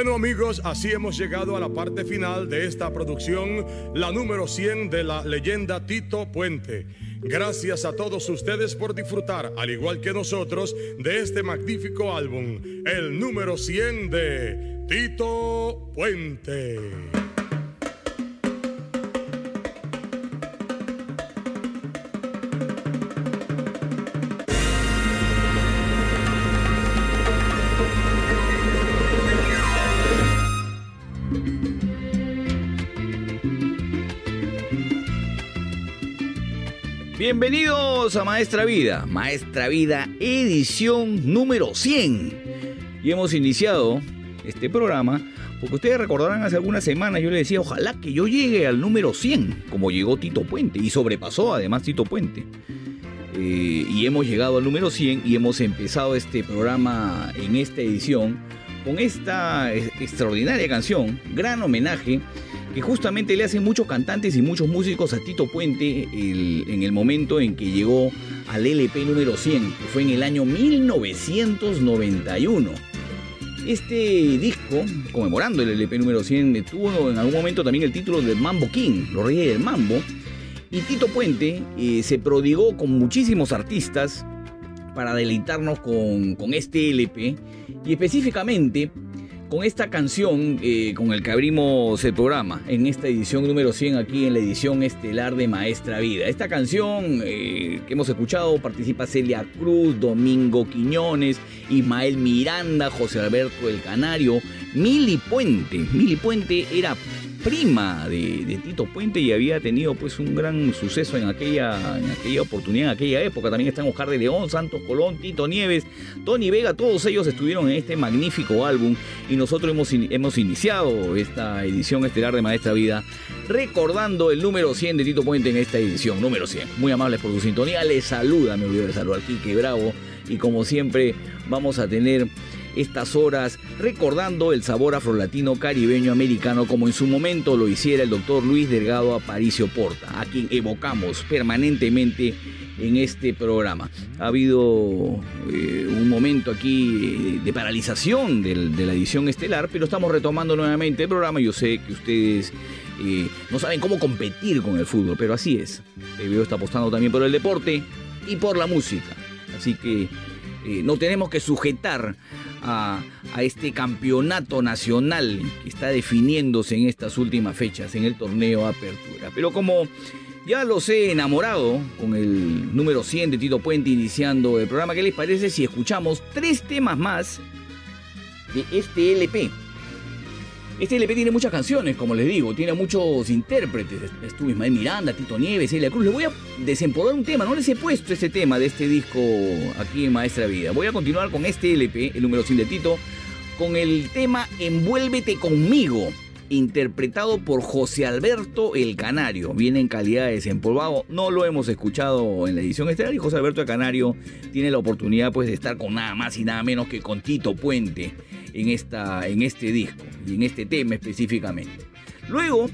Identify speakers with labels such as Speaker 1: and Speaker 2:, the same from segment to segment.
Speaker 1: Bueno amigos, así hemos llegado a la parte final de esta producción, la número 100 de la leyenda Tito Puente. Gracias a todos ustedes por disfrutar, al igual que nosotros, de este magnífico álbum, el número 100 de Tito Puente.
Speaker 2: Bienvenidos a Maestra Vida, Maestra Vida edición número 100. Y hemos iniciado este programa porque ustedes recordarán hace algunas semanas yo le decía, ojalá que yo llegue al número 100, como llegó Tito Puente, y sobrepasó además Tito Puente. Eh, y hemos llegado al número 100 y hemos empezado este programa en esta edición con esta extraordinaria canción, gran homenaje que justamente le hacen muchos cantantes y muchos músicos a Tito Puente en el momento en que llegó al LP número 100, que fue en el año 1991. Este disco, conmemorando el LP número 100, tuvo en algún momento también el título de Mambo King, los reyes del mambo. Y Tito Puente eh, se prodigó con muchísimos artistas para deleitarnos con, con este LP y específicamente con esta canción eh, con el que abrimos el programa en esta edición número 100 aquí en la edición estelar de Maestra Vida. Esta canción eh, que hemos escuchado participa Celia Cruz, Domingo Quiñones, Ismael Miranda, José Alberto El Canario, Mili Puente. Mili Puente era prima de, Tito Puente y había tenido pues un gran suceso en aquella, en aquella oportunidad, en aquella época. También están Oscar de León, Santos Colón, Tito Nieves, Tony Vega, todos ellos estuvieron en este magnífico álbum y nosotros hemos, hemos iniciado esta edición estelar de Maestra Vida recordando el número 100 de Tito Puente en esta edición, número 100. Muy amables por su sintonía, les saluda, me olvidé de saludar Quique Bravo y como siempre vamos a tener estas horas recordando el sabor afrolatino caribeño americano como en su momento lo hiciera el doctor Luis Delgado Aparicio Porta, a quien evocamos permanentemente en este programa. Ha habido eh, un momento aquí eh, de paralización de la edición estelar, pero estamos retomando nuevamente el programa. Yo sé que ustedes eh, no saben cómo competir con el fútbol, pero así es. El está apostando también por el deporte y por la música. Así que no tenemos que sujetar a, este campeonato nacional que está definiéndose en estas últimas fechas, en el torneo Apertura. Pero como ya los he enamorado con el número 100 de Tito Puente iniciando el programa, ¿qué les parece si escuchamos tres temas más de este LP? Este LP tiene muchas canciones, como les digo, tiene muchos intérpretes. Estuvo Ismael Miranda, Tito Nieves, Celia Cruz. Les voy a desempolvar un tema, no les he puesto este tema de este disco aquí en Maestra Vida. Voy a continuar con este LP, el número 100 de Tito, con el tema Envuélvete conmigo, interpretado por José Alberto El Canario. Viene en calidad de desempolvado, no lo hemos escuchado en la edición estelar y José Alberto El Canario tiene la oportunidad pues de estar con nada más y nada menos que con Tito Puente en, esta, en este disco y en este tema específicamente. Luego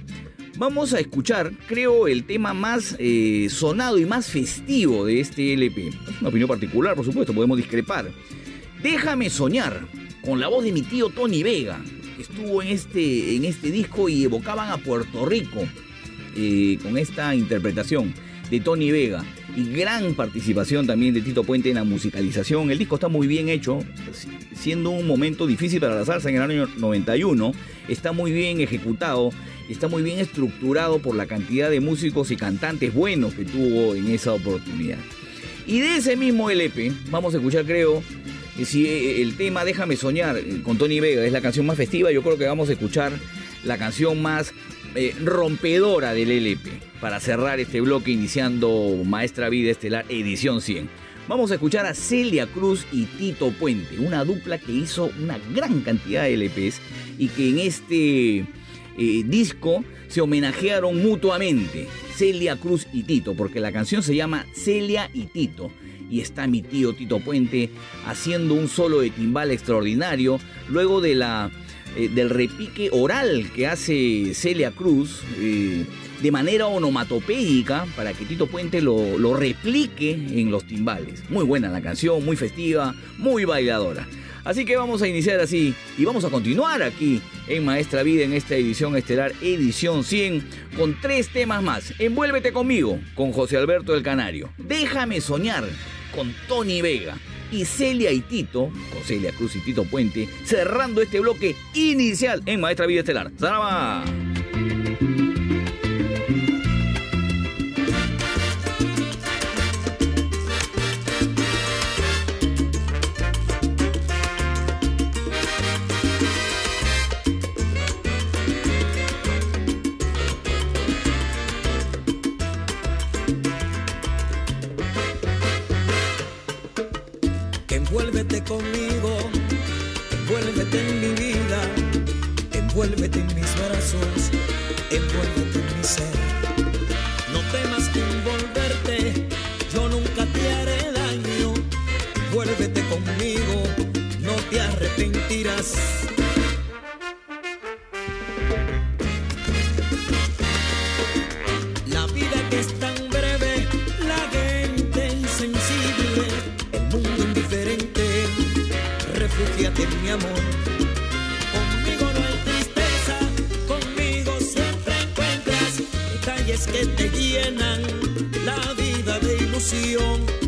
Speaker 2: vamos a escuchar, creo, el tema más eh, sonado y más festivo de este LP. Es una opinión particular, por supuesto, podemos discrepar. Déjame soñar, con la voz de mi tío Tony Vega, que estuvo en este, en este disco y evocaban a Puerto Rico eh, con esta interpretación de Tony Vega y gran participación también de Tito Puente en la musicalización. El disco está muy bien hecho, siendo un momento difícil para la salsa en el año 91. Está muy bien ejecutado, está muy bien estructurado por la cantidad de músicos y cantantes buenos que tuvo en esa oportunidad. Y de ese mismo LP, vamos a escuchar, creo, si eh, el tema Déjame Soñar eh, con Tony Vega es la canción más festiva, yo creo que vamos a escuchar la canción más eh, rompedora del LP para cerrar este bloque iniciando Maestra Vida Estelar edición 100. Vamos a escuchar a Celia Cruz y Tito Puente, una dupla que hizo una gran cantidad de LPs y que en este eh, disco se homenajearon mutuamente, Celia Cruz y Tito, porque la canción se llama Celia y Tito y está mi tío Tito Puente haciendo un solo de timbal extraordinario luego de la eh, del repique oral que hace Celia Cruz eh, de manera onomatopéica para que Tito Puente lo, lo replique en los timbales. Muy buena la canción, muy festiva, muy bailadora. Así que vamos a iniciar así y vamos a continuar aquí en Maestra Vida en esta edición estelar, edición 100, con tres temas más. Envuélvete conmigo, con José Alberto del Canario. Déjame soñar, con Tony Vega. Y Celia y Tito, con Celia Cruz y Tito Puente, cerrando este bloque inicial en Maestra Vida Estelar. ¡Zaraba!
Speaker 3: Envuélvete en mis brazos, envuélvete en mi ser. No temas envolverte, yo nunca te haré daño, envuélvete conmigo, no te arrepentirás. mi amor. Que te llenan la vida de ilusión.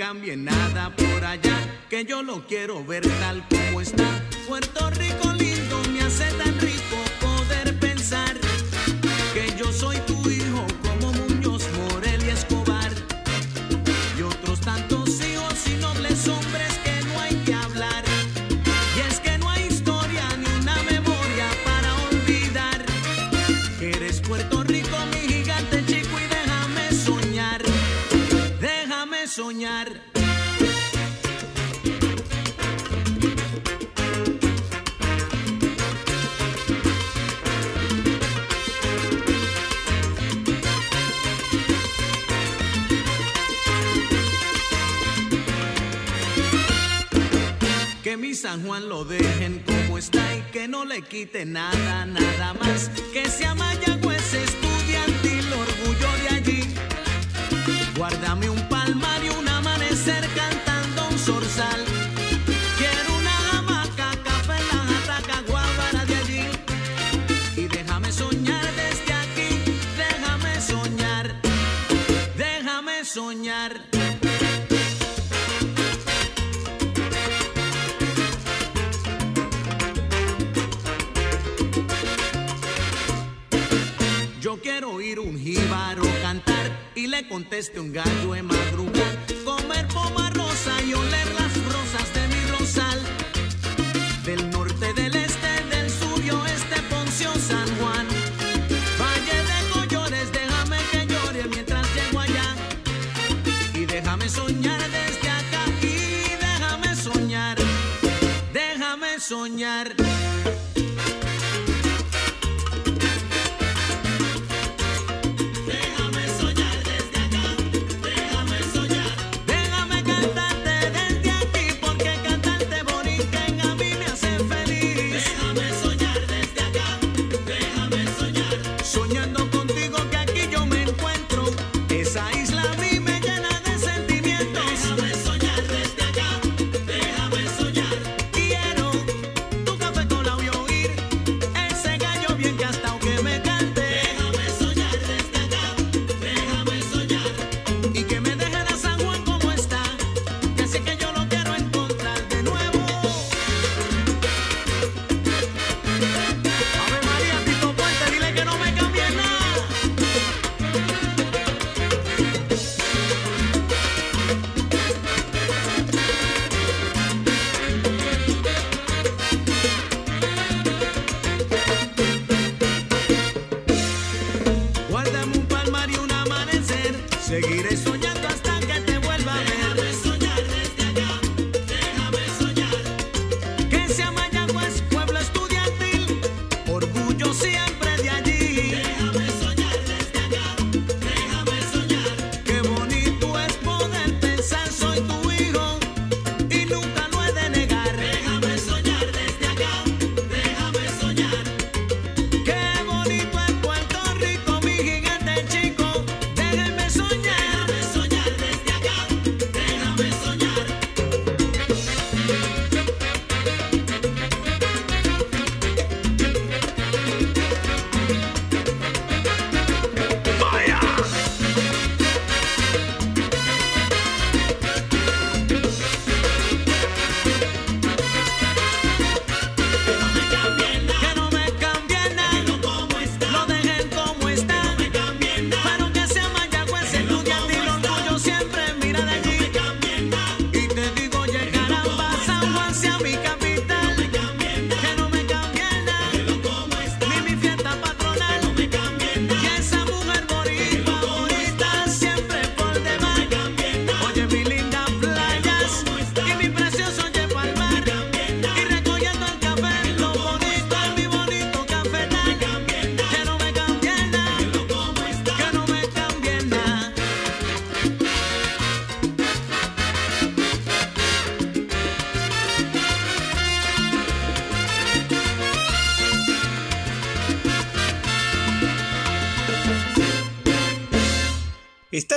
Speaker 3: cambie
Speaker 4: nada por allá, que yo lo quiero ver tal como está. y San Juan lo dejen como está y que no le quite nada, nada más. Que sea Mayagüez estudiantil, orgullo de allí. Guárdame un palmar y una manera. oír un jíbaro cantar y le conteste un gallo en madrugar. Comer poma rosa y oler las rosas de mi rosal. Del norte, del este, del sur y oeste, Poncio San Juan. Valle de Collores, déjame que llore mientras llego allá. Y déjame soñar desde acá y déjame soñar. Déjame soñar.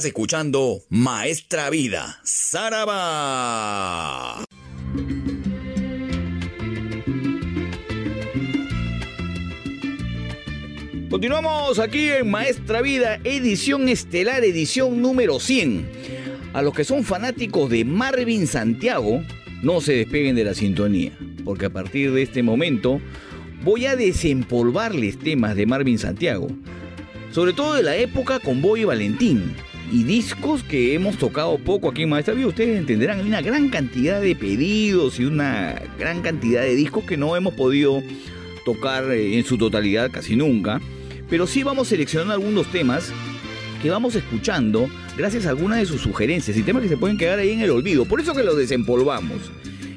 Speaker 2: Estás escuchando Maestra Vida, Saraba. Continuamos aquí en Maestra Vida, edición estelar, edición número 100. A los que son fanáticos de Marvin Santiago, no se despeguen de la sintonía, porque a partir de este momento voy a desempolvarles temas de Marvin Santiago, sobre todo de la época con Boy Valentín, y discos que hemos tocado poco aquí en Maestra Vida. Ustedes entenderán, hay una gran cantidad de pedidos y una gran cantidad de discos que no hemos podido tocar eh, en su totalidad casi nunca. Pero sí vamos seleccionando algunos temas que vamos escuchando gracias a algunas de sus sugerencias y temas que se pueden quedar ahí en el olvido. Por eso que los desempolvamos.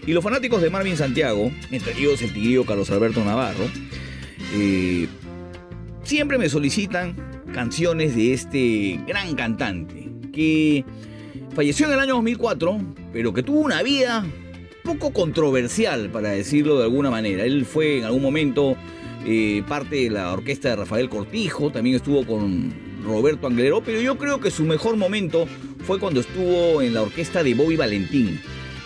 Speaker 2: Y los fanáticos de Marvin Santiago, entre ellos el tigrillo Carlos Alberto Navarro, eh, siempre me solicitan canciones de este gran cantante que falleció en el año 2004, pero que tuvo una vida poco controversial, para decirlo de alguna manera. Él fue en algún momento eh, parte de la orquesta de Rafael Cortijo, también estuvo con Roberto Anglero, pero yo creo que su mejor momento fue cuando estuvo en la orquesta de Bobby Valentín,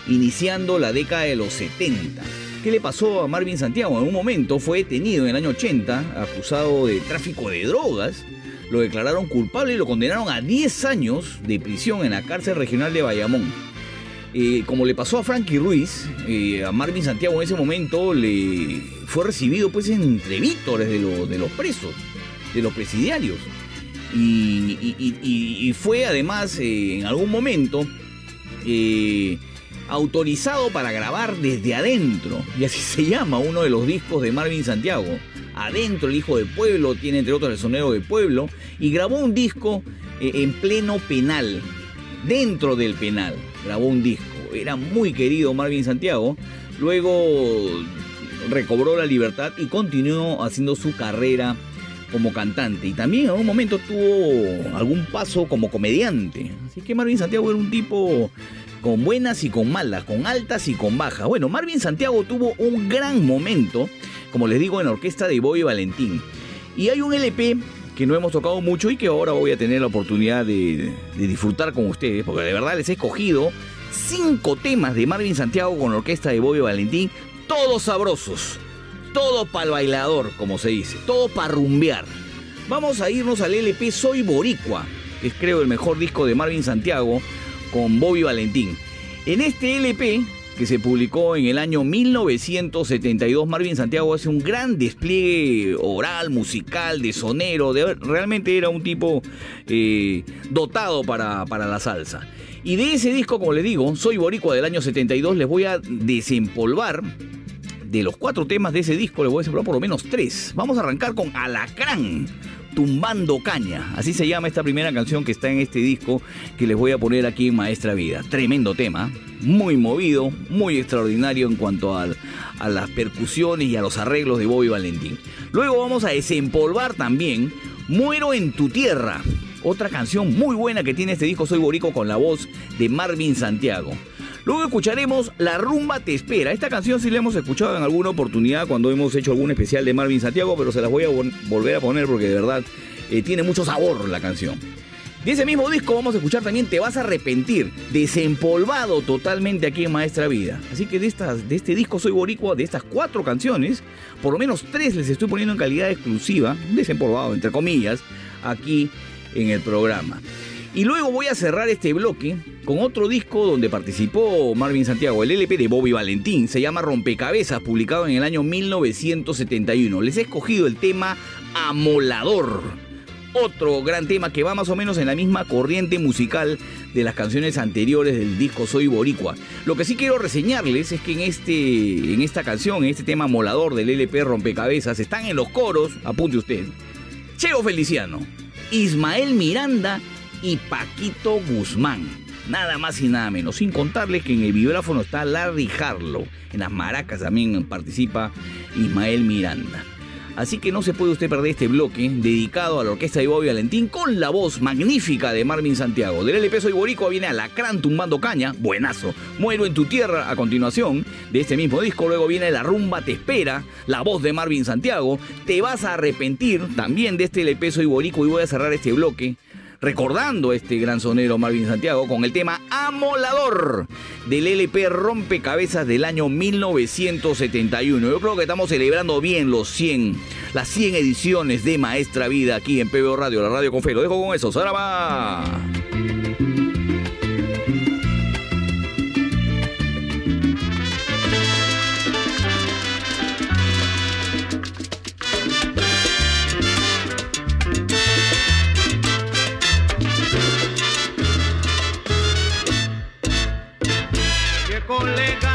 Speaker 2: iniciando la década de los 70. ¿Qué le pasó a Marvin Santiago? En un momento fue detenido en el año 80, acusado de tráfico de drogas. Lo declararon culpable y lo condenaron a 10 años de prisión en la cárcel regional de Bayamón. Eh, como le pasó a Frankie Ruiz, eh, a Marvin Santiago en ese momento le fue recibido pues entre vítores de, de los presos, de los presidiarios. Y, fue además eh, en algún momento autorizado para grabar desde adentro. Y así se llama uno de los discos de Marvin Santiago. Adentro el hijo del pueblo, tiene entre otros el sonero del pueblo. Y grabó un disco en pleno penal, dentro del penal grabó un disco. Era muy querido Marvin Santiago. Luego recobró la libertad y continuó haciendo su carrera como cantante. Y también en algún momento tuvo algún paso como comediante. Así que Marvin Santiago era un tipo con buenas y con malas, con altas y con bajas. Bueno, Marvin Santiago tuvo un gran momento, como les digo, en la orquesta de Boy Valentín. Y hay un LP que no hemos tocado mucho y que ahora voy a tener la oportunidad de, disfrutar con ustedes, porque de verdad les he escogido cinco temas de Marvin Santiago con la orquesta de Bobby Valentín, todos sabrosos, todo para el bailador, como se dice, todo para rumbear. Vamos a irnos al LP Soy Boricua, que es creo el mejor disco de Marvin Santiago con Bobby Valentín. En este LP que se publicó en el año 1972. Marvin Santiago hace un gran despliegue oral, musical, de sonero. De, realmente era un tipo eh, dotado para, para la salsa. Y de ese disco, como les digo, Soy Boricua del año 72, les voy a desempolvar. De los cuatro temas de ese disco, les voy a desempolvar por lo menos tres. Vamos a arrancar con Alacrán Tumbando Caña. Así se llama esta primera canción que está en este disco que les voy a poner aquí en Maestra Vida. Tremendo tema, muy movido, muy extraordinario en cuanto a las percusiones y a los arreglos de Bobby Valentín. Luego vamos a desempolvar también Muero en tu tierra. Otra canción muy buena que tiene este disco Soy Borico con la voz de Marvin Santiago. Luego escucharemos La rumba te espera. Esta canción sí la hemos escuchado en alguna oportunidad cuando hemos hecho algún especial de Marvin Santiago, pero se las voy a volver a poner porque de verdad eh, tiene mucho sabor la canción. De ese mismo disco vamos a escuchar también Te vas a arrepentir, desempolvado totalmente aquí en Maestra Vida. Así que de, de este disco Soy Boricua, de estas cuatro canciones, por lo menos tres les estoy poniendo en calidad exclusiva, desempolvado entre comillas, aquí en el programa. Y luego voy a cerrar este bloque con otro disco donde participó Marvin Santiago, el LP de Bobby Valentín, se llama Rompecabezas, publicado en el año 1971. Les he escogido el tema Amolador. Otro gran tema que va más o menos en la misma corriente musical de las canciones anteriores del disco Soy Boricua. Lo que sí quiero reseñarles es que en, este, en esta canción, en este tema Amolador del LP Rompecabezas, están en los coros, apunte usted, Cheo Feliciano, Ismael Miranda y Paquito Guzmán. Nada más y nada menos. Sin contarles que en el vibráfono está Larry Harlow. En las maracas también participa Ismael Miranda. Así que no se puede usted perder este bloque dedicado a la orquesta de Bobby Valentín con la voz magnífica de Marvin Santiago. Del LP Soy Boricua viene Alacrán tumbando caña, buenazo. Muero en tu tierra a continuación de este mismo disco. Luego viene La rumba te espera, la voz de Marvin Santiago. Te vas a arrepentir también de este LP Soy Boricua y voy a cerrar este bloque
Speaker 5: recordando a este gran sonero Marvin Santiago con el tema Amolador del LP Rompecabezas del año 1971. Yo creo que estamos celebrando bien los 100, las 100 ediciones de Maestra Vida aquí en PBO Radio, la radio con fe. Lo dejo con eso. Cuchillos, colega.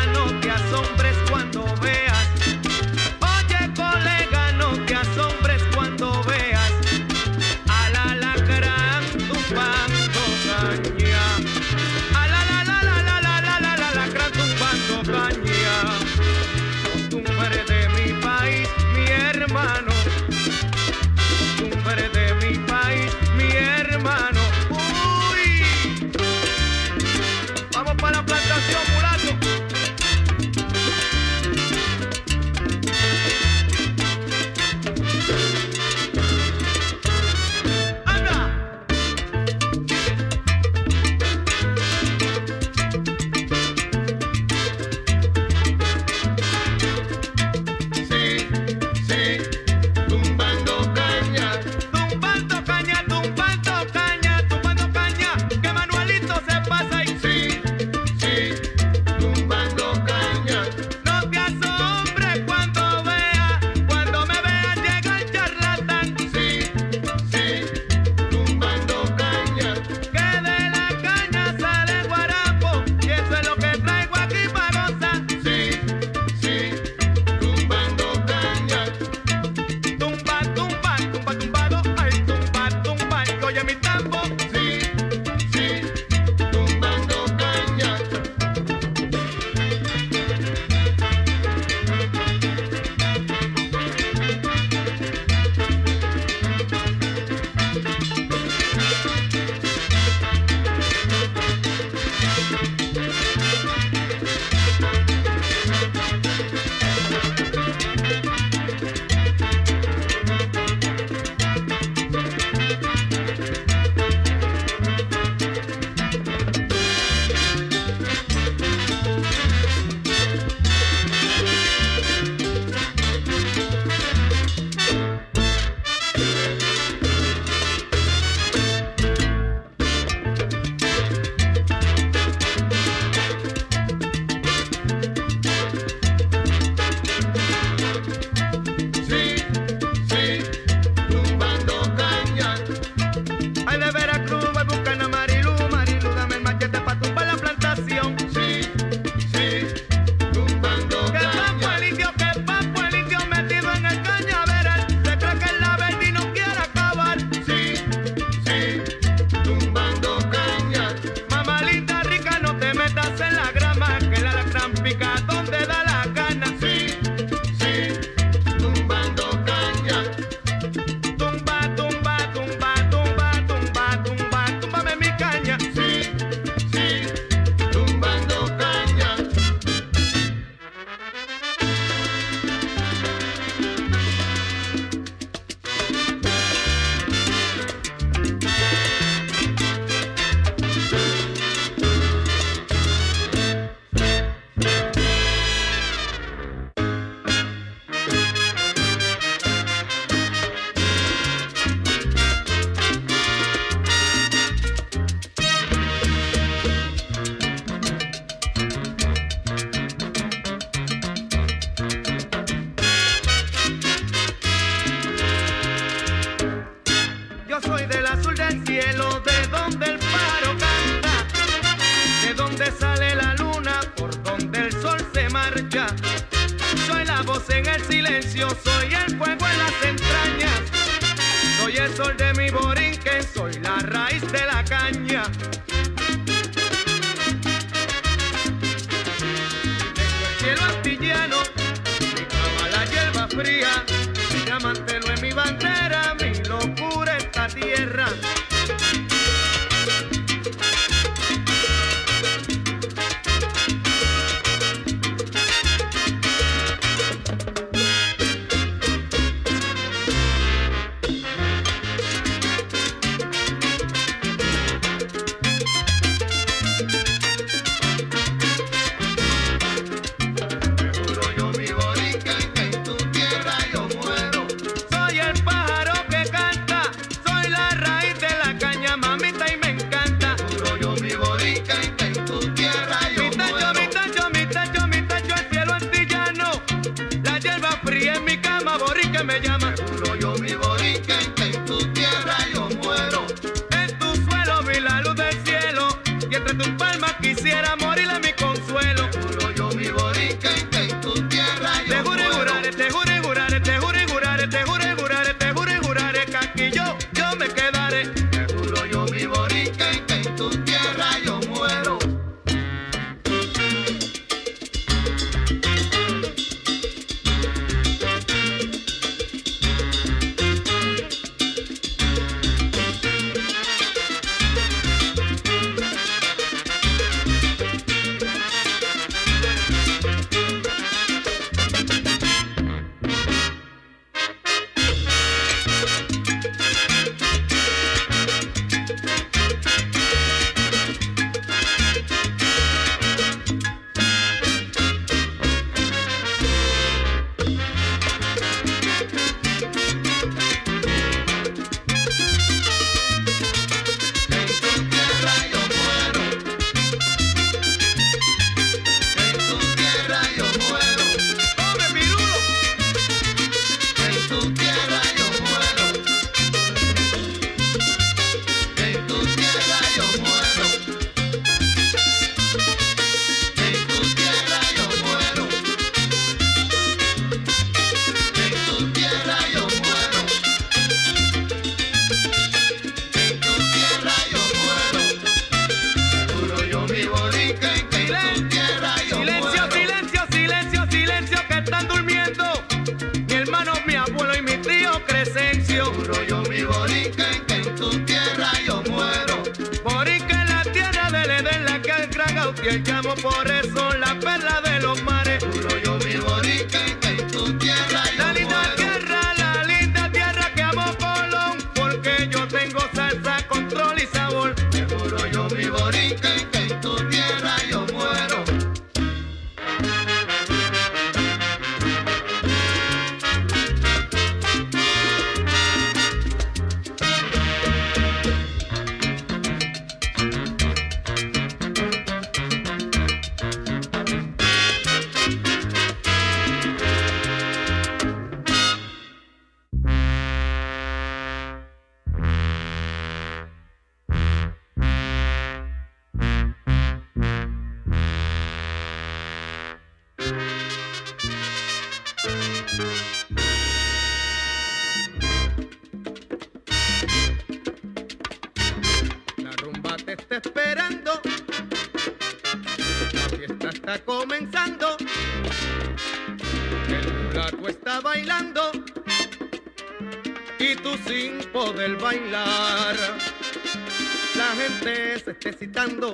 Speaker 5: se esté citando,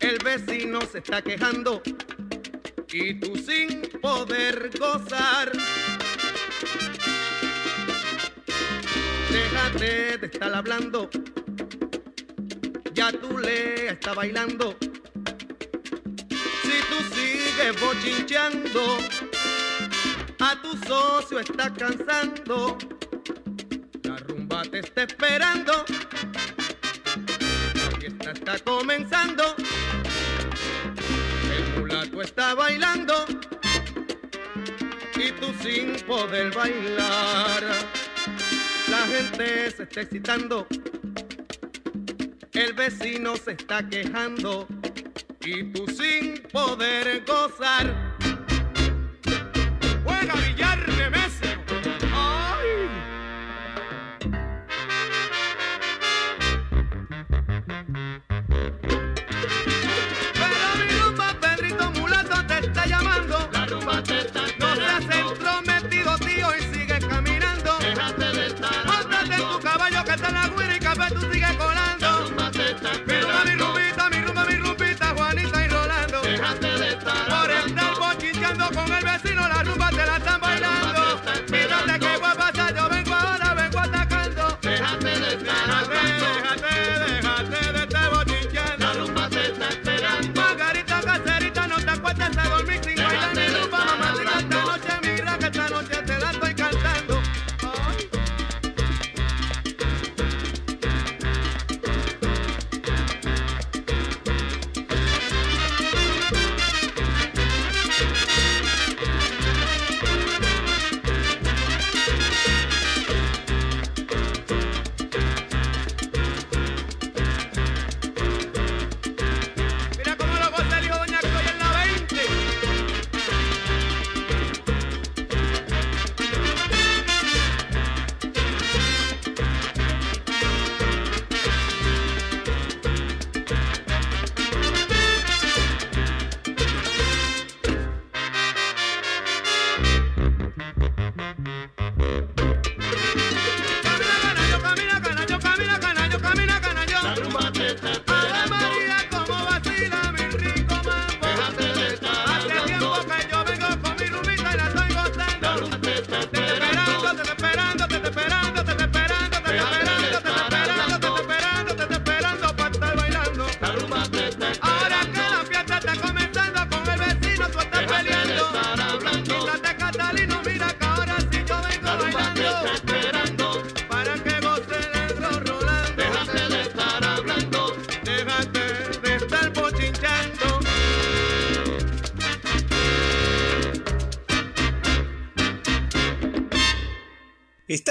Speaker 5: el vecino se está quejando y tú sin poder gozar. Déjate de estar hablando, ya tú le está bailando. Si tú sigues bochincheando, a tu socio está cansando. poder bailar. La gente se está excitando, el vecino se está quejando y tú sin poder gozar.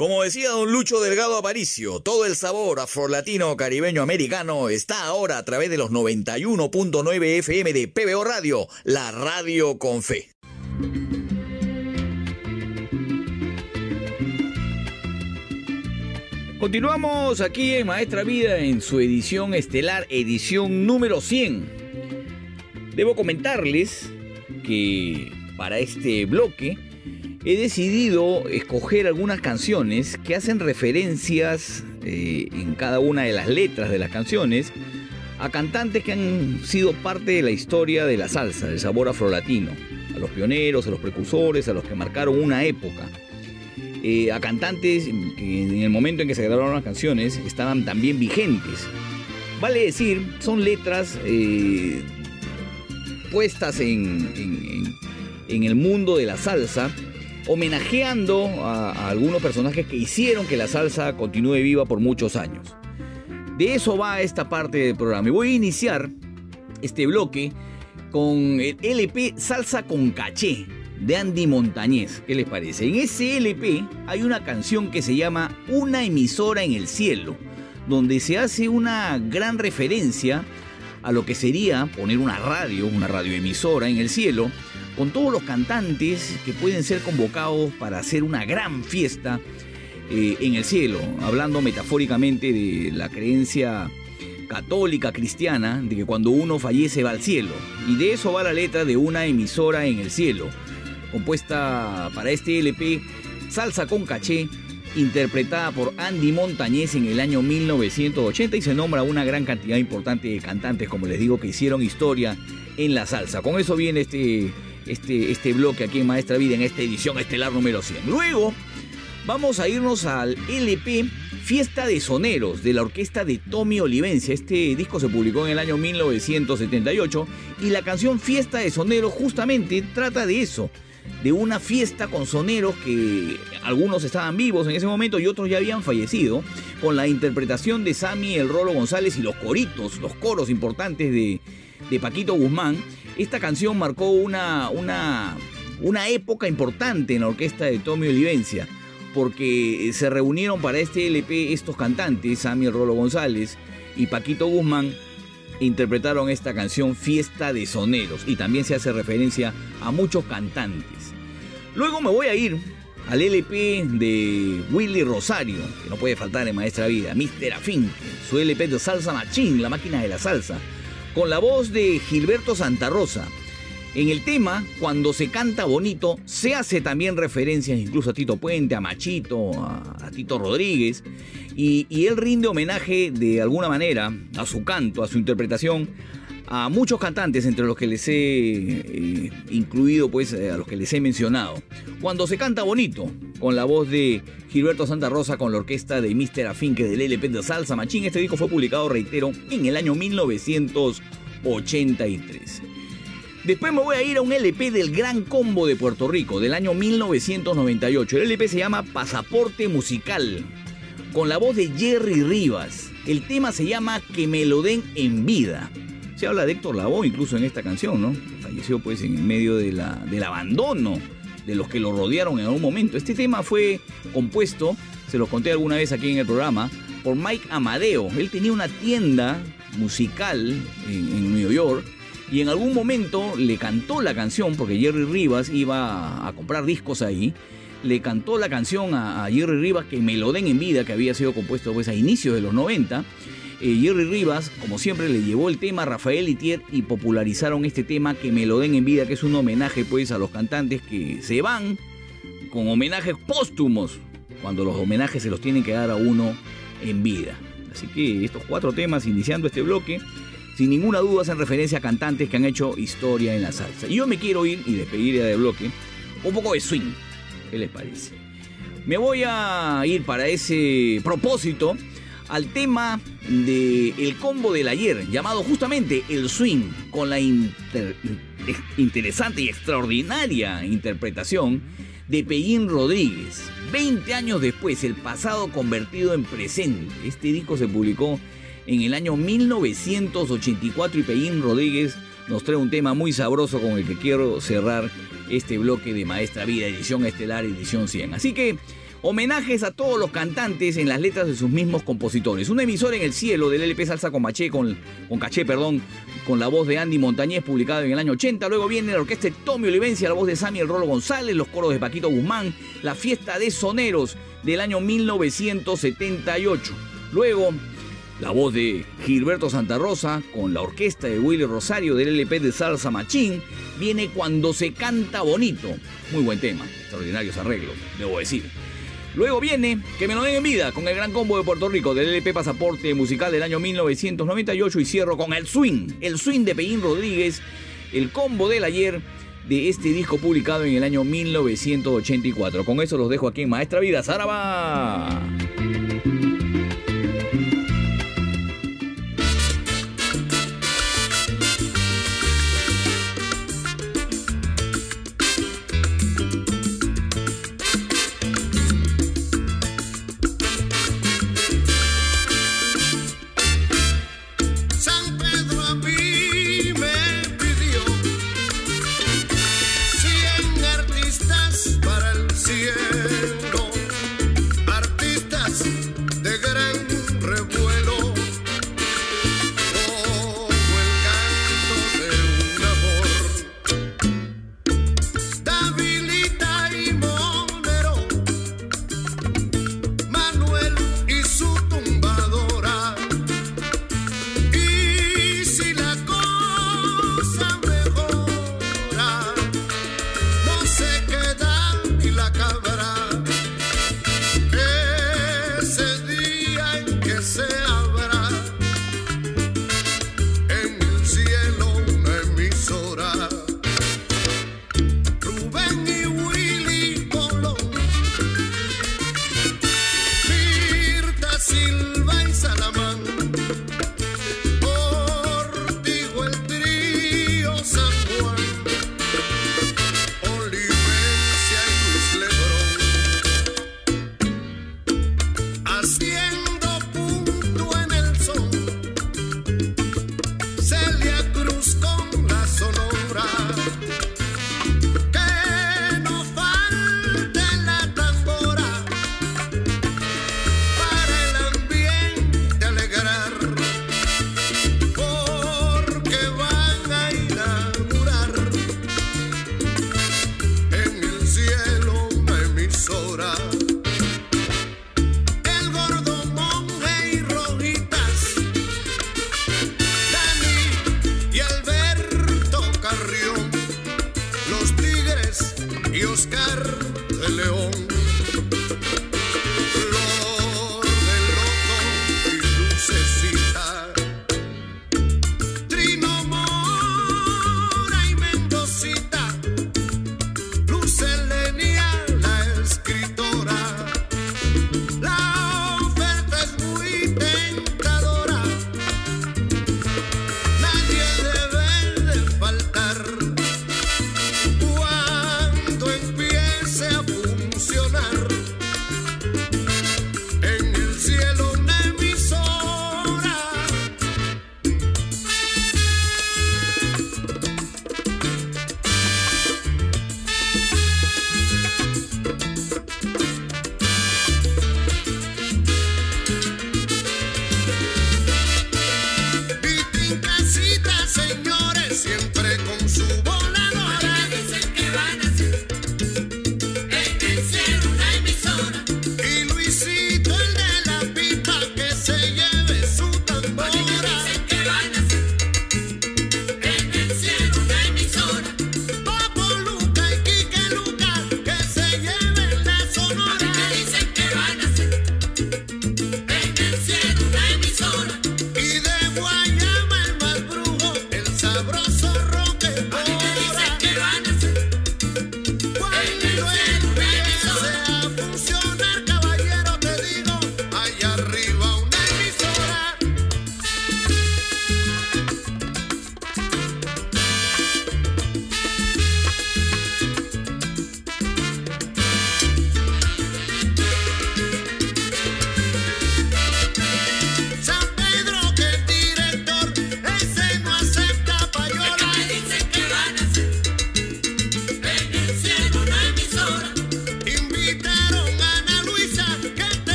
Speaker 2: Como decía don Lucho Delgado Aparicio, todo el sabor afrolatino caribeño americano está ahora a través de los 91.9 FM de PBO Radio, la radio con fe. Continuamos aquí en Maestra Vida en su edición estelar, edición número 100. Debo comentarles que para este bloque he decidido escoger algunas canciones que hacen referencias eh, en cada una de las letras de las canciones a cantantes que han sido parte de la historia de la salsa, del sabor afrolatino, a los pioneros, a los precursores, a los que marcaron una época. Eh, a cantantes que en el momento en que se grabaron las canciones estaban también vigentes. Vale decir, son letras eh, puestas en, el mundo de la salsa, homenajeando a, algunos personajes que hicieron que la salsa continúe viva por muchos años. De eso va esta parte del programa. Y voy a iniciar este bloque con el LP Salsa con Caché de Andy Montañez. ¿Qué les parece? En ese LP hay una canción que se llama Una emisora en el cielo, donde se hace una gran referencia a lo que sería poner una radio, una radioemisora en el cielo, con todos los cantantes que pueden ser convocados para hacer una gran fiesta eh, en el cielo, hablando metafóricamente de la creencia católica cristiana de que cuando uno fallece va al cielo. Y de eso va la letra de una emisora en el cielo, compuesta para este LP Salsa con Caché, interpretada por Andy Montañez en el año 1980 y se nombra una gran cantidad importante de cantantes, como les digo, que hicieron historia en la salsa. Con eso viene este, este, este bloque aquí en Maestra Vida, en esta edición estelar número 100. Luego vamos a irnos al LP Fiesta de Soneros de la orquesta de Tommy Olivencia. Este disco se publicó en el año 1978 y la canción Fiesta de Soneros justamente trata de eso, de una fiesta con soneros que algunos estaban vivos en ese momento y otros ya habían fallecido, con la interpretación de Sammy El Rolo González y los coritos, los coros importantes de, de Paquito Guzmán. Esta canción marcó una, una, una época importante en la orquesta de Tommy Olivencia porque se reunieron para este LP estos cantantes, Sammy El Rolo González y Paquito Guzmán, interpretaron esta canción Fiesta de Soneros y también se hace referencia a muchos cantantes. Luego me voy a ir al LP de Willy Rosario, que no puede faltar en Maestra Vida, Mr. Afinque, su LP de Salsa Machín, la máquina de la salsa, con la voz de Gilberto Santa Rosa. En el tema, cuando se canta bonito, se hace también referencias incluso a Tito Puente, a Machito, a, Tito Rodríguez, y él rinde homenaje de alguna manera a su canto, a su interpretación, a muchos cantantes, entre los que les he eh, incluido, pues, eh, a los que les he mencionado. Cuando se canta bonito, con la voz de Gilberto Santa Rosa, con la orquesta de Mr. Afinque del LP de Salsa Machín, este disco fue publicado, reitero, en el año 1983. Después me voy a ir a un LP del Gran Combo de Puerto Rico, del año 1998. El LP se llama Pasaporte Musical, con la voz de Jerry Rivas. El tema se llama Que me lo den en vida. Se habla de Héctor Lavoe incluso en esta canción, ¿no? Falleció pues en medio de la, del abandono de los que lo rodearon en algún momento. Este tema fue compuesto, se lo conté alguna vez aquí en el programa, por Mike Amadeo. Él tenía una tienda musical en, en New York y en algún momento le cantó la canción, porque Jerry Rivas iba a comprar discos ahí, le cantó la canción a, a Jerry Rivas que me lo den en vida, que había sido compuesto pues a inicios de los 90. Eh, Jerry Rivas, como siempre, le llevó el tema a Rafael Itier y popularizaron este tema que me lo den en vida, que es un homenaje pues a los cantantes que se van con homenajes póstumos, cuando los homenajes se los tienen que dar a uno en vida. Así que estos cuatro temas, iniciando este bloque, sin ninguna duda hacen referencia a cantantes que han hecho historia en la salsa. Y yo me quiero ir y despedir ya del bloque un poco de swing. ¿Qué les parece? Me voy a ir para ese propósito al tema del el combo del ayer, llamado justamente el swing, con la inter- interesante y extraordinaria interpretación de Pellín Rodríguez. 20 años después, el pasado convertido en presente. Este disco se publicó en el año 1984 y Pellín Rodríguez nos trae un tema muy sabroso con el que quiero cerrar este bloque de Maestra Vida, edición estelar, edición 100. Así que homenajes a todos los cantantes en las letras de sus mismos compositores. Un emisor en el cielo del LP Salsa con Maché, con, Caché, perdón, con la voz de Andy Montañez, publicado en el año 80. Luego viene la orquesta de Tommy Olivencia, la voz de Sammy El Rolo González, los coros de Paquito Guzmán, la fiesta de soneros del año 1978. Luego la voz de Gilberto Santa Rosa con la orquesta de Willy Rosario del LP de Salsa Machín viene cuando se canta bonito. Muy buen tema, extraordinarios arreglos, debo decir. Luego viene Que me lo den en vida con el gran combo de Puerto Rico del LP Pasaporte Musical del año 1998 y cierro con el swing, el swing de Pellín Rodríguez, el combo del ayer de este disco publicado en el año 1984. Con eso los dejo aquí en Maestra Vida. ¡Zaraba!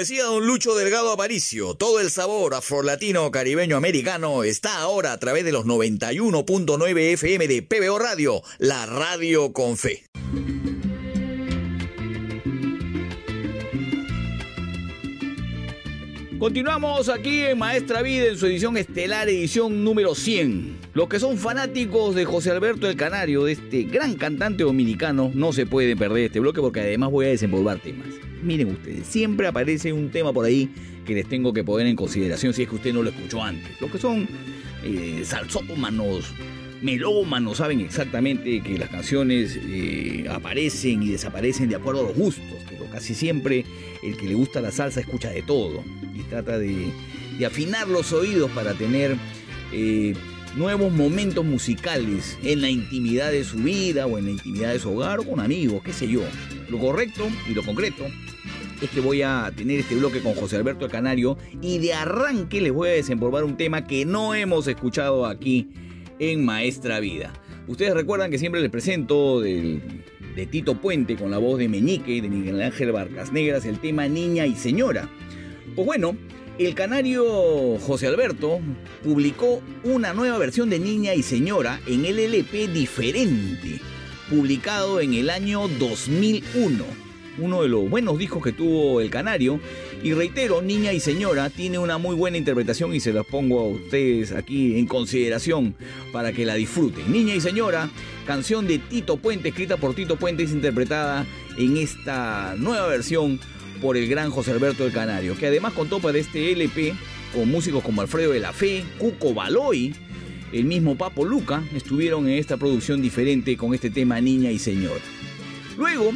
Speaker 2: Decía don Lucho Delgado Aparicio, todo el sabor afrolatino caribeño americano está ahora a través de los 91.9 FM de PBO Radio, la radio con fe. Continuamos aquí en Maestra Vida en su edición estelar, edición número 100. Los que son fanáticos de José Alberto el Canario, de este gran cantante dominicano, no se pueden perder este bloque porque además voy a desempolvar temas. Miren ustedes, siempre aparece un tema por ahí que les tengo que poner en consideración si es que usted no lo escuchó antes. Los que son eh, salsómanos, melómanos, saben exactamente que las canciones eh, aparecen y desaparecen de acuerdo a los gustos, pero casi siempre el que le gusta la salsa escucha de todo y trata de, afinar los oídos para tener eh, nuevos momentos musicales en la intimidad de su vida o en la intimidad de su hogar o con amigos, qué sé yo. Lo correcto y lo concreto es que voy a tener este bloque con José Alberto el Canario y de arranque les voy a desempolvar un tema que no hemos escuchado aquí en Maestra Vida. Ustedes recuerdan que siempre les presento de Tito Puente con la voz de Meñique de Miguel Ángel Barcas Negras el tema Niña y Señora. Pues bueno, el canario José Alberto publicó una nueva versión de Niña y Señora en el LP diferente, publicado en el año 2001. Uno de los buenos discos que tuvo el canario. Y reitero, Niña y Señora tiene una muy buena interpretación y se las pongo a ustedes aquí en consideración para que la disfruten. Niña y Señora, canción de Tito Puente, escrita por Tito Puente, es interpretada en esta nueva versión por el gran José Alberto del Canario, que además contó para este LP con músicos como Alfredo de la Fe, Cuco Baloy, el mismo Papo Luca, estuvieron en esta producción diferente con este tema Niña y Señor. Luego,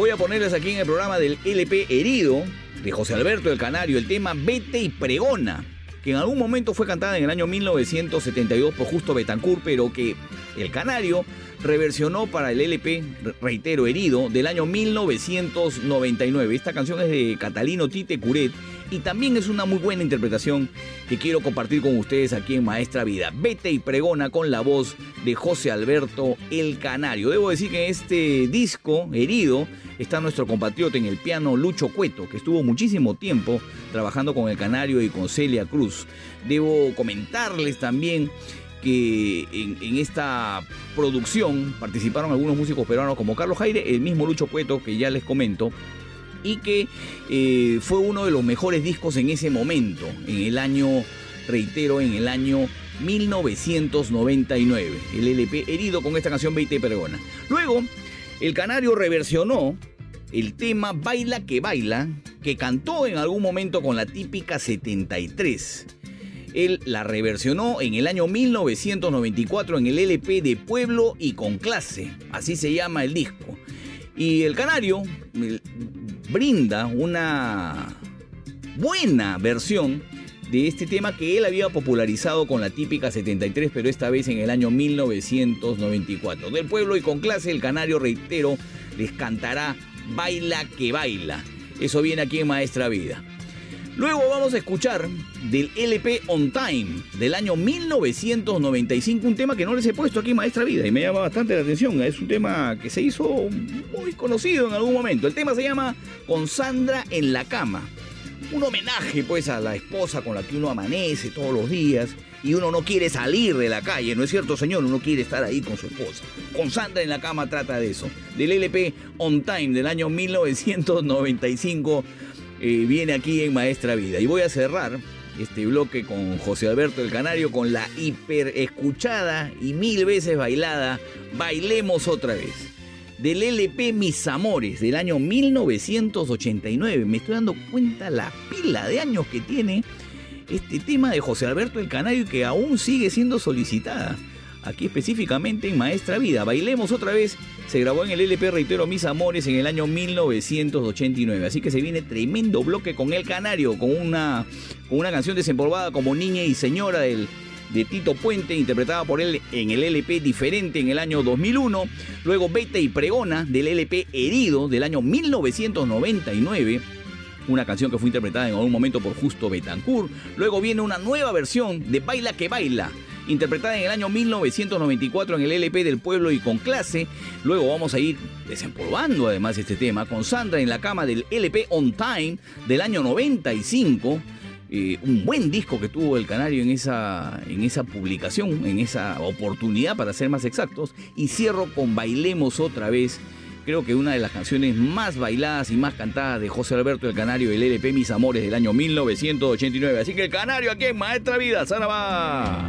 Speaker 2: voy a ponerles aquí en el programa del LP Herido, de José Alberto del Canario, el tema Vete y Pregona, que en algún momento fue cantada en el año 1972 por Justo Betancourt, pero que el Canario reversionó para el LP, reitero, Herido, del año 1999. Esta canción es de Catalino Tite Curet y también es una muy buena interpretación que quiero compartir con ustedes aquí en Maestra Vida. Vete y pregona con la voz de José Alberto El Canario. Debo decir que en este disco, Herido, está nuestro compatriota en el piano Lucho Cueto, que estuvo muchísimo tiempo trabajando con El Canario y con Celia Cruz. Debo comentarles también que en, esta producción participaron algunos músicos peruanos como Carlos Jaire, el mismo Lucho Cueto que ya les comento, y que eh, fue uno de los mejores discos en ese momento, en el año, reitero, en el año 1999. El LP herido con esta canción 20 Pergona. Luego, el Canario reversionó el tema Baila que Baila, que cantó en algún momento con la típica 73. Él la reversionó en el año 1994 en el LP de Pueblo y con clase, así se llama el disco. Y el Canario brinda una buena versión de este tema que él había popularizado con la típica 73, pero esta vez en el año 1994. Del pueblo y con clase, el Canario, reitero, les cantará Baila que Baila. Eso viene aquí en Maestra Vida. Luego vamos a escuchar del LP On Time del año 1995, un tema que no les he puesto aquí Maestra Vida y me llama bastante la atención. Es un tema que se hizo muy conocido en algún momento. El tema se llama Con Sandra en la cama. Un homenaje pues a la esposa con la que uno amanece todos los días y uno no quiere salir de la calle, ¿no es cierto, señor? Uno quiere estar ahí con su esposa. Con Sandra en la cama trata de eso. Del LP On Time del año 1995 eh, viene aquí en Maestra Vida. Y voy a cerrar este bloque con José Alberto el Canario con la hiper escuchada y mil veces bailada Bailemos otra vez. Del LP Mis Amores del año 1989. Me estoy dando cuenta la pila de años que tiene este tema de José Alberto el Canario que aún sigue siendo solicitada aquí específicamente en Maestra Vida. Bailemos otra vez. Se grabó en el LP, reitero, Mis Amores en el año 1989. Así que se viene tremendo bloque con El Canario, con una, con una canción desempolvada como Niña y Señora del, de Tito Puente, interpretada por él en el LP Diferente en el año 2001. Luego Vete y Pregona del LP Herido del año 1999 una canción que fue interpretada en algún momento por Justo Betancourt. Luego viene una nueva versión de Baila que Baila, interpretada en el año 1994 en el LP del pueblo y con clase. Luego vamos a ir desempolvando además este tema con Sandra en la cama del LP On Time del año 95. Eh, un buen disco que tuvo el Canario en esa, en esa publicación, en esa oportunidad para ser más exactos. Y cierro con Bailemos otra vez creo que una de las canciones más bailadas y más cantadas de José Alberto el Canario del LP Mis Amores del año 1989. Así que el Canario aquí en Maestra Vida, va!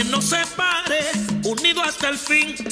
Speaker 6: nadie nos separe, unido hasta el fin.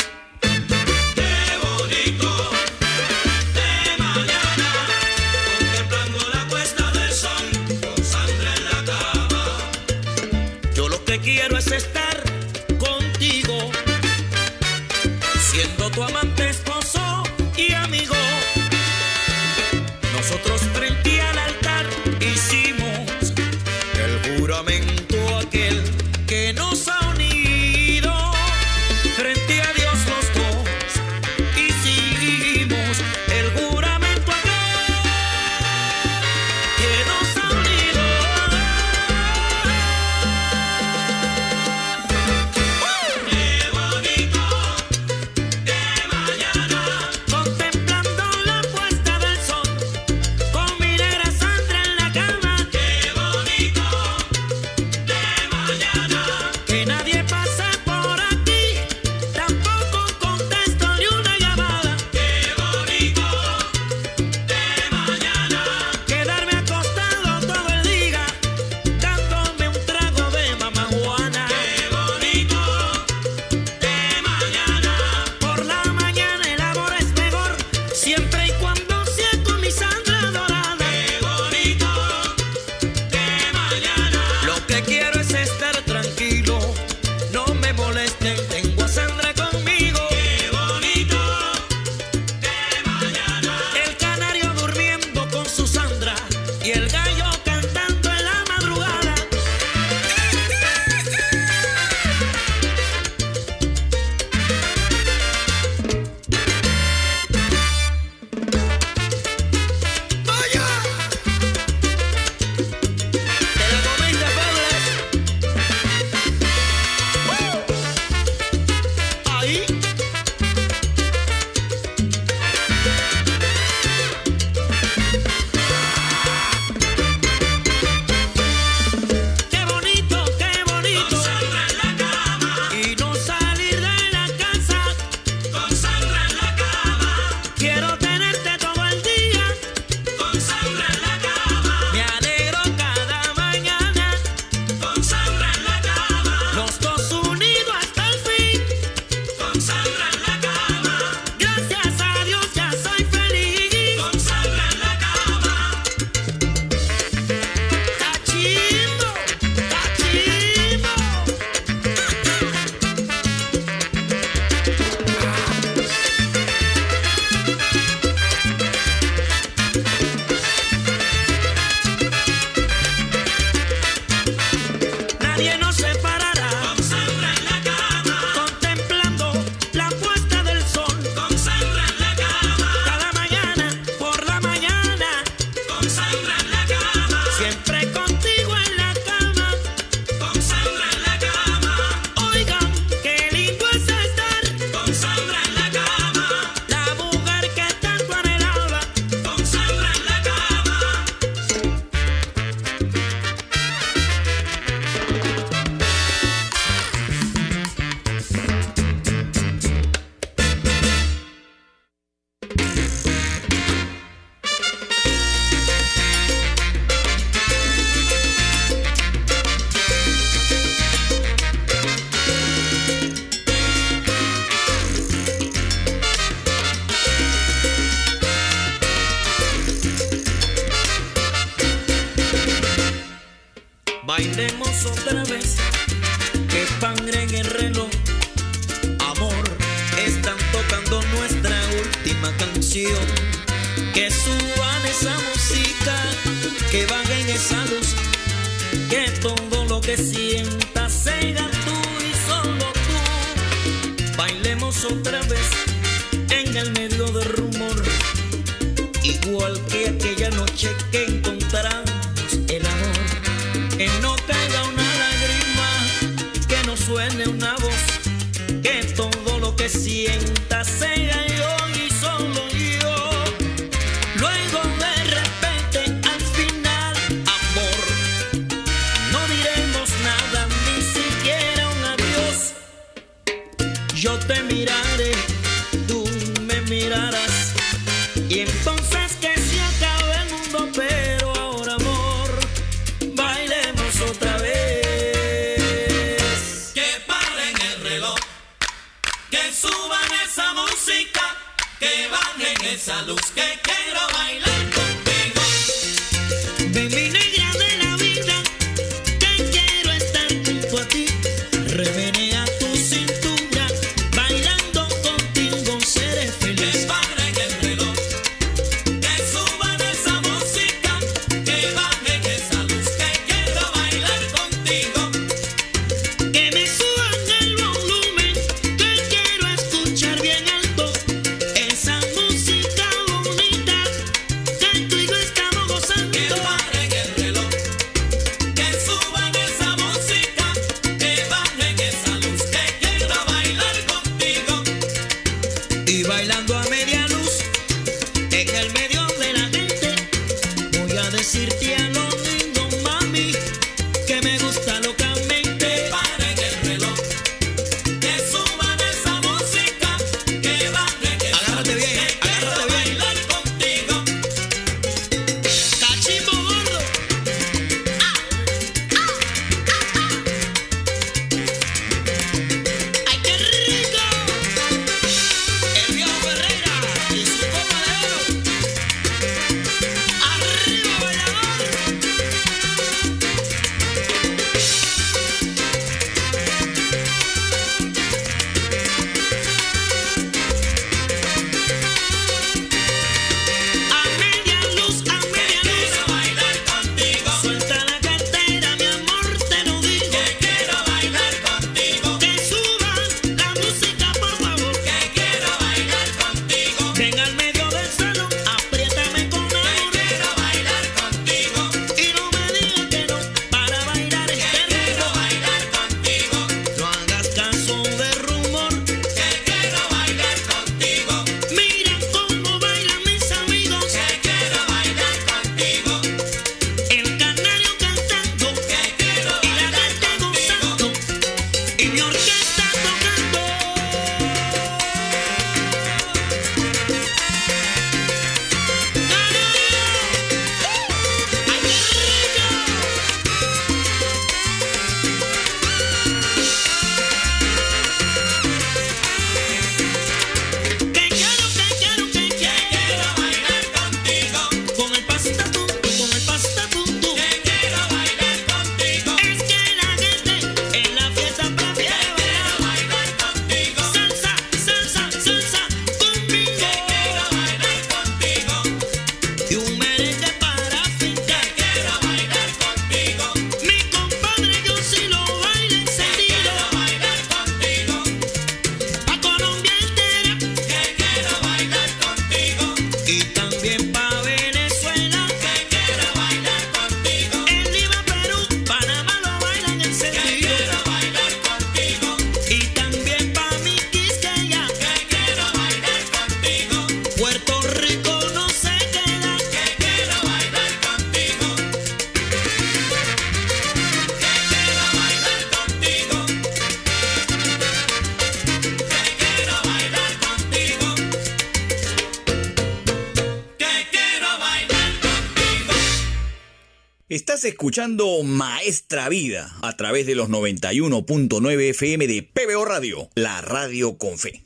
Speaker 2: escuchando Maestra Vida a través de los 91.9 FM de PBO Radio, la radio con fe.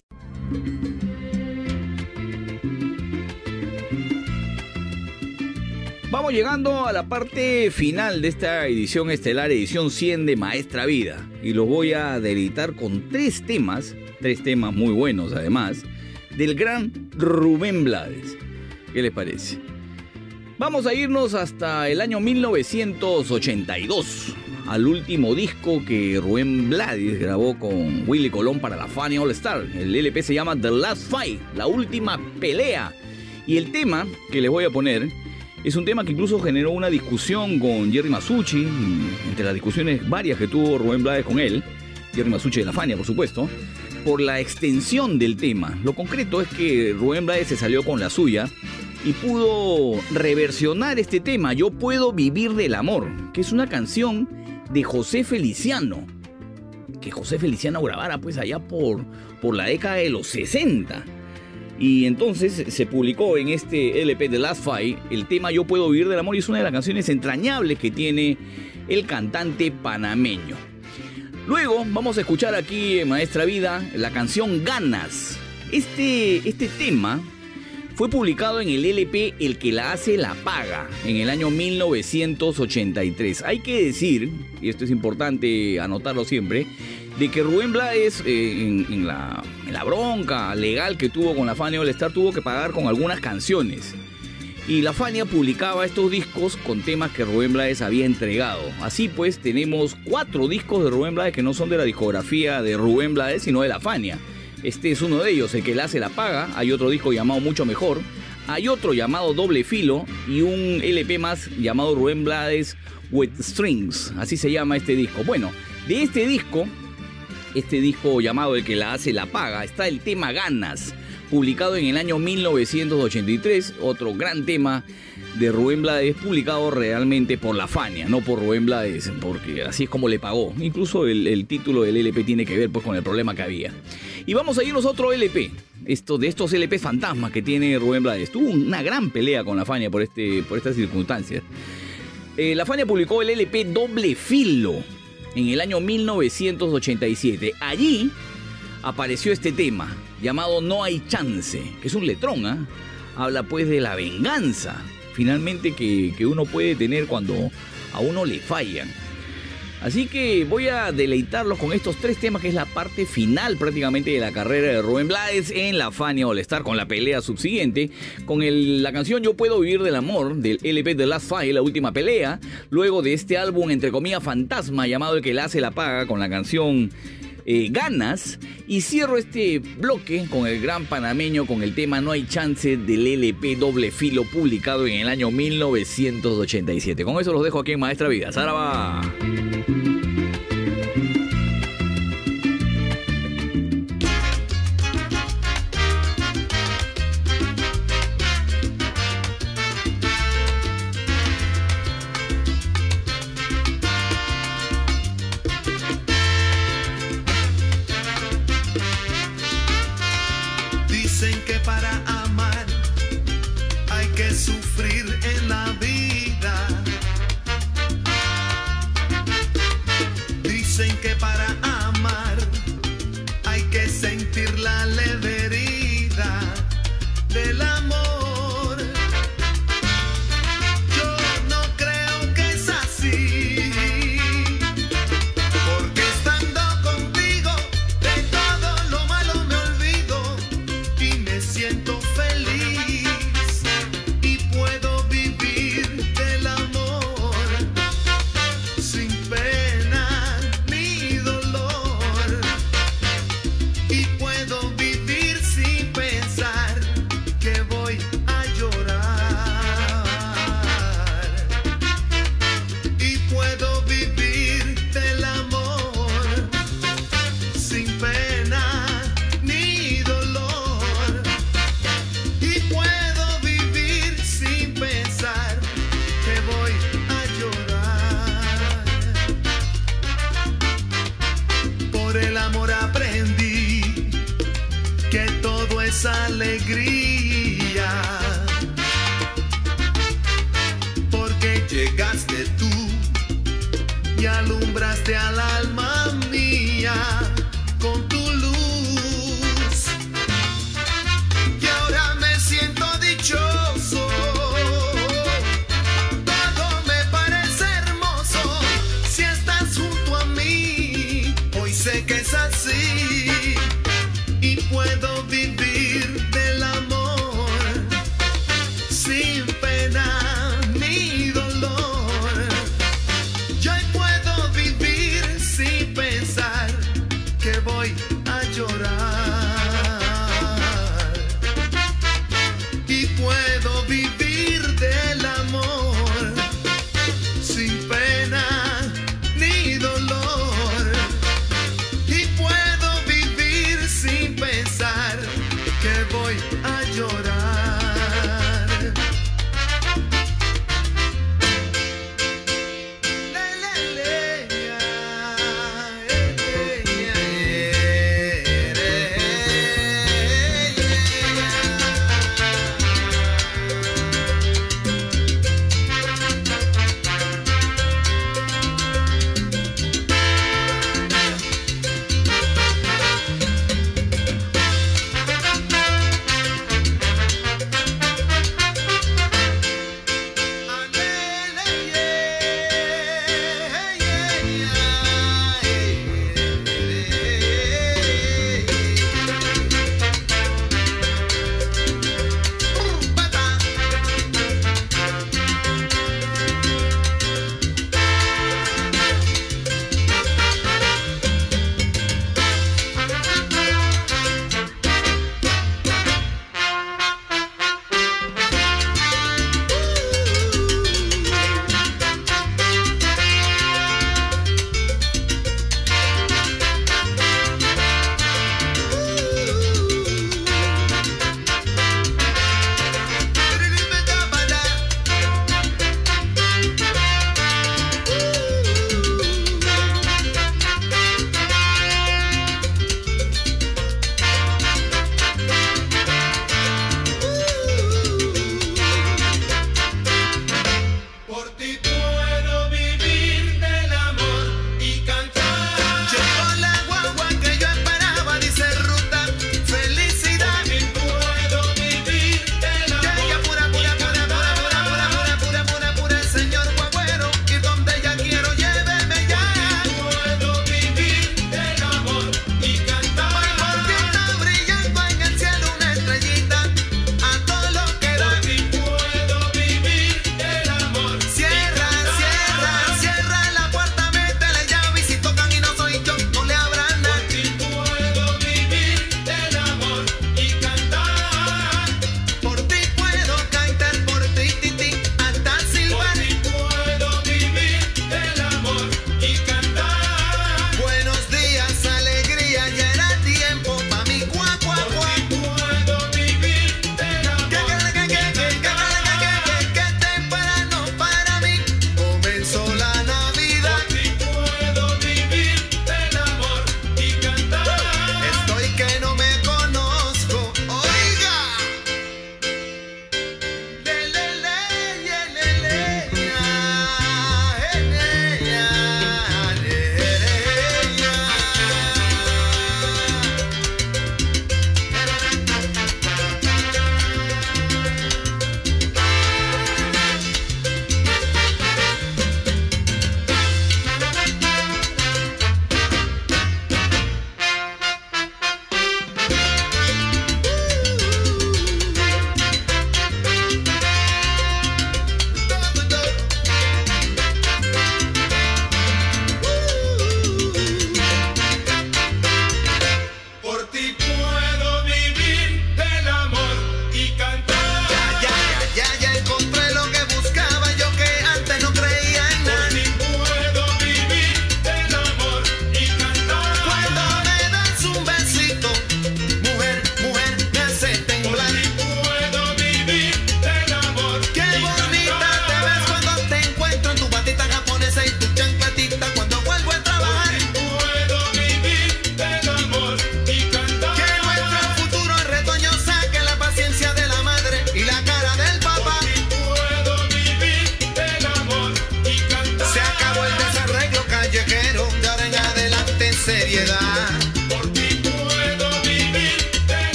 Speaker 2: Vamos llegando a la parte final de esta edición estelar, edición 100 de Maestra Vida. Y los voy a deleitar con tres temas, tres temas muy buenos además, del gran Rubén Blades. ¿Qué les parece? Vamos a irnos hasta el año 1982, al último disco que Rubén Blades grabó con Willy Colón para la Fania All Star. El LP se llama The Last Fight, la última pelea. Y el tema que les voy a poner es un tema que incluso generó una discusión con Jerry Masucci, entre las discusiones varias que tuvo Rubén Blades con él, Jerry Masucci de la Fania, por supuesto, por la extensión del tema. Lo concreto es que Rubén Blades se salió con la suya y pudo reversionar este tema, Yo puedo vivir del amor, que es una canción de José Feliciano, que José Feliciano grabara pues allá por, por la década de los 60. Y entonces se publicó en este LP de Last Fight el tema Yo puedo vivir del amor y es una de las canciones entrañables que tiene el cantante panameño. Luego vamos a escuchar aquí en Maestra Vida la canción Ganas. Este, este tema fue publicado en el LP El que la hace la paga en el año 1983. Hay que decir, y esto es importante anotarlo siempre, de que Rubén Blades eh, en, la, en, la, bronca legal que tuvo con la Fania All Star tuvo que pagar con algunas canciones. Y la Fania publicaba estos discos con temas que Rubén Blades había entregado. Así pues, tenemos cuatro discos de Rubén Blades que no son de la discografía de Rubén Blades, sino de la Fania. Este es uno de ellos, el que la hace la paga. Hay otro disco llamado Mucho Mejor. Hay otro llamado Doble Filo y un LP más llamado Rubén Blades with Strings. Así se llama este disco. Bueno, de este disco, este disco llamado El que la hace la paga, está el tema Ganas, publicado en el año 1983. Otro gran tema de Rubén Blades, publicado realmente por la Fania, no por Rubén Blades, porque así es como le pagó. Incluso el, el título del LP tiene que ver pues, con el problema que había. Y vamos a irnos a otro LP. Esto, de estos LP fantasmas que tiene Rubén Blades. Tuvo una gran pelea con la Fania por, este, por estas circunstancias. Eh, la Fania publicó el LP Doble Filo en el año 1987. Allí apareció este tema llamado No hay chance, que es un letrón, ¿ah? Habla pues de la venganza, finalmente que, que uno puede tener cuando a uno le fallan. Así que voy a deleitarlos con estos tres temas, que es la parte final prácticamente de la carrera de Rubén Blades en la Fania All Star, con la pelea subsiguiente, con la canción Yo Puedo Vivir del Amor, del LP The Last Fight, la última pelea, luego de este álbum, entre comillas, fantasma, llamado El que la hace la paga, con la canción eh, Ganas, y cierro este bloque con el gran panameño, con el tema No hay chance del LP Doble Filo, publicado en el año 1987. Con eso los dejo aquí en Maestra Vida. Sara va.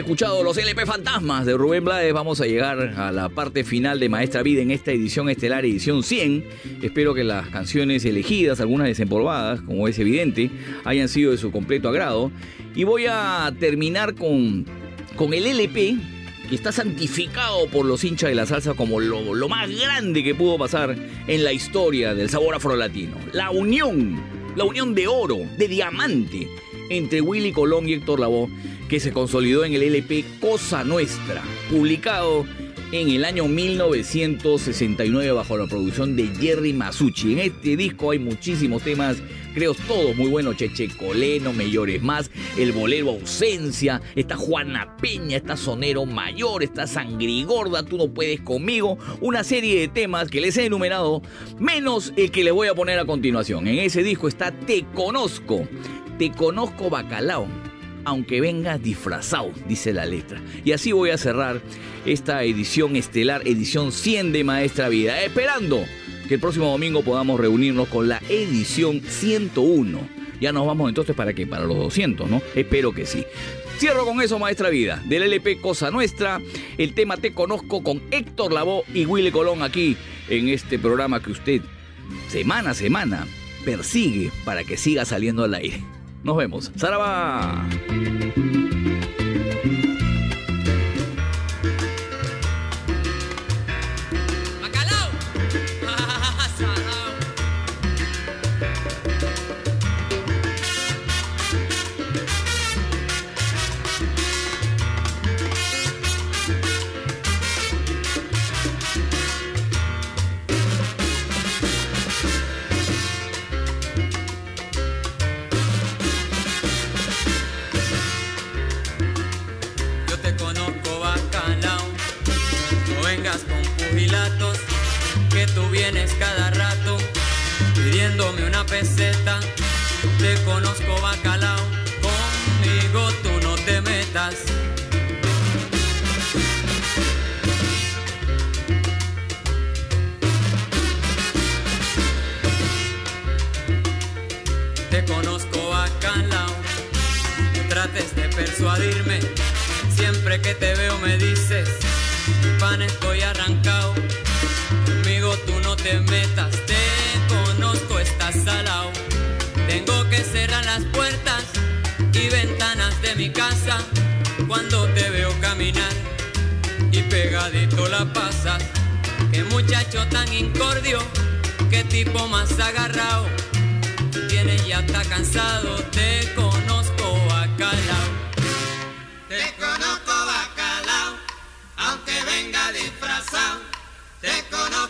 Speaker 2: Escuchado los LP Fantasmas de Rubén Blades, vamos a llegar a la parte final de Maestra Vida en esta edición estelar, edición 100. Espero que las canciones elegidas, algunas desempolvadas, como es evidente, hayan sido de su completo agrado. Y voy a terminar con, con el LP que está santificado por los hinchas de la salsa como lo, lo más grande que pudo pasar en la historia del sabor afrolatino. La unión, la unión de oro, de diamante, entre Willy Colón y Héctor Lavoe, que se consolidó en el LP Cosa Nuestra, publicado en el año 1969 bajo la producción de Jerry Masucci. En este disco hay muchísimos temas, creo todos muy buenos, Cheche Coleno, Me Llores Más, El Bolero Ausencia, está Juana Peña, está Sonero Mayor, está Sangrigorda, Tú No Puedes Conmigo, una serie de temas que les he enumerado, menos el que les voy a poner a continuación. En ese disco está Te Conozco, Te Conozco Bacalao aunque vengas disfrazado, dice la letra. Y así voy a cerrar esta edición estelar, edición 100 de Maestra Vida, esperando que el próximo domingo podamos reunirnos con la edición 101. Ya nos vamos entonces para qué, para los 200, ¿no? Espero que sí. Cierro con eso, Maestra Vida, del LP Cosa Nuestra, el tema Te Conozco con Héctor Lavoe y Willy Colón aquí en este programa que usted semana a semana persigue para que siga saliendo al aire. Nos vemos. ¡Saraba!
Speaker 7: Vienes cada rato pidiéndome una peseta. Te conozco bacalao, conmigo tú no te metas. Te conozco bacalao, no trates de persuadirme, siempre que te veo me dices, pan estoy arrancado, te metas, te conozco, estás salao. Tengo que cerrar las puertas y ventanas de mi casa cuando te veo caminar y pegadito la pasas. Qué muchacho tan incordio, qué tipo más agarrado. Tienes ya está cansado, te conozco bacalao.
Speaker 8: Te conozco bacalao, aunque venga disfrazado. Te conozco